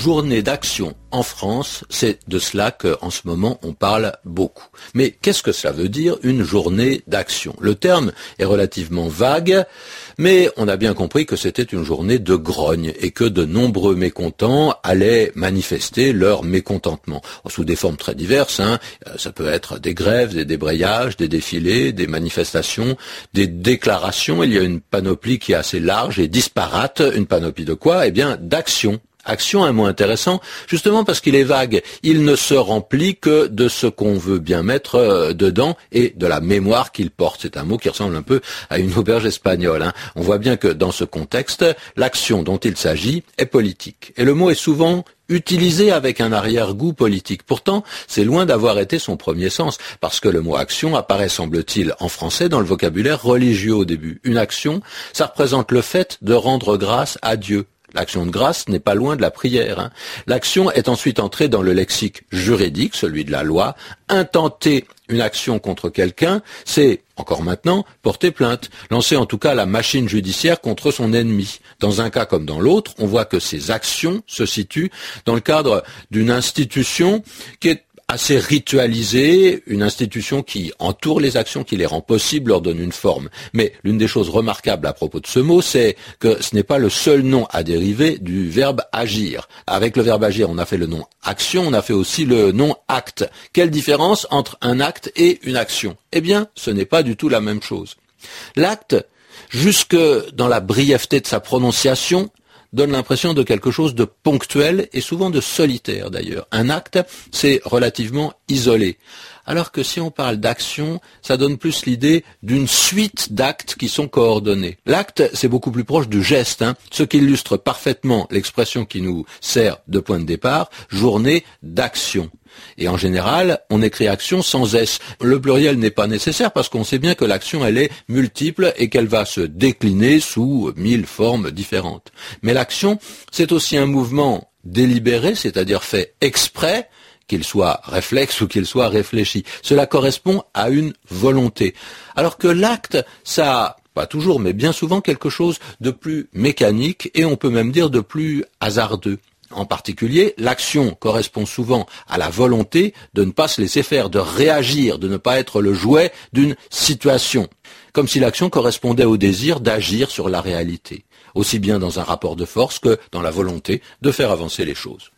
Journée d'action en France, c'est de cela qu'en ce moment on parle beaucoup. Mais qu'est-ce que cela veut dire une journée d'action? Le terme est relativement vague, mais on a bien compris que c'était une journée de grogne et que de nombreux mécontents allaient manifester leur mécontentement sous des formes très diverses. Hein. Euh, ça peut être des grèves, des débrayages, des défilés, des manifestations, des déclarations. Il y a une panoplie qui est assez large et disparate. Une panoplie de quoi? Eh bien, d'actions Action, un mot intéressant, justement parce qu'il est vague. Il ne se remplit que de ce qu'on veut bien mettre euh, dedans et de la mémoire qu'il porte. C'est un mot qui ressemble un peu à une auberge espagnole. Hein. On voit bien que dans ce contexte, l'action dont il s'agit est politique. Et le mot est souvent utilisé avec un arrière-goût politique. Pourtant, c'est loin d'avoir été son premier sens, parce que le mot action apparaît, semble-t-il, en français dans le vocabulaire religieux au début. Une action, ça représente le fait de rendre grâce à Dieu, L'action de grâce n'est pas loin de la prière. Hein. L'action est ensuite entrée dans le lexique juridique, celui de la loi. Intenter une action contre quelqu'un, c'est, encore maintenant, porter plainte, lancer en tout cas la machine judiciaire contre son ennemi. Dans un cas comme dans l'autre, on voit que ces actions se situent dans le cadre d'une institution qui est assez ritualisée, une institution qui entoure les actions, qui les rend possibles, leur donne une forme. Mais l'une des choses remarquables à propos de ce mot, c'est que ce n'est pas le seul nom à dériver du verbe agir. Avec le verbe agir, on a fait le nom action, on a fait aussi le nom acte. Quelle différence entre un acte et une action? Eh bien, ce n'est pas du tout la même chose. L'acte, jusque dans la brièveté de sa prononciation, donne l'impression de quelque chose de ponctuel et souvent de solitaire d'ailleurs. Un acte, c'est relativement isolé. Alors que si on parle d'action, ça donne plus l'idée d'une suite d'actes qui sont coordonnés. L'acte, c'est beaucoup plus proche du geste, hein, ce qui illustre parfaitement l'expression qui nous sert de point de départ, journée d'action. Et en général, on écrit action sans S. Le pluriel n'est pas nécessaire parce qu'on sait bien que l'action, elle est multiple et qu'elle va se décliner sous mille formes différentes. Mais l'action, c'est aussi un mouvement délibéré, c'est-à-dire fait exprès, qu'il soit réflexe ou qu'il soit réfléchi. Cela correspond à une volonté. Alors que l'acte, ça pas toujours, mais bien souvent quelque chose de plus mécanique et on peut même dire de plus hasardeux. En particulier, l'action correspond souvent à la volonté de ne pas se laisser faire, de réagir, de ne pas être le jouet d'une situation, comme si l'action correspondait au désir d'agir sur la réalité, aussi bien dans un rapport de force que dans la volonté de faire avancer les choses.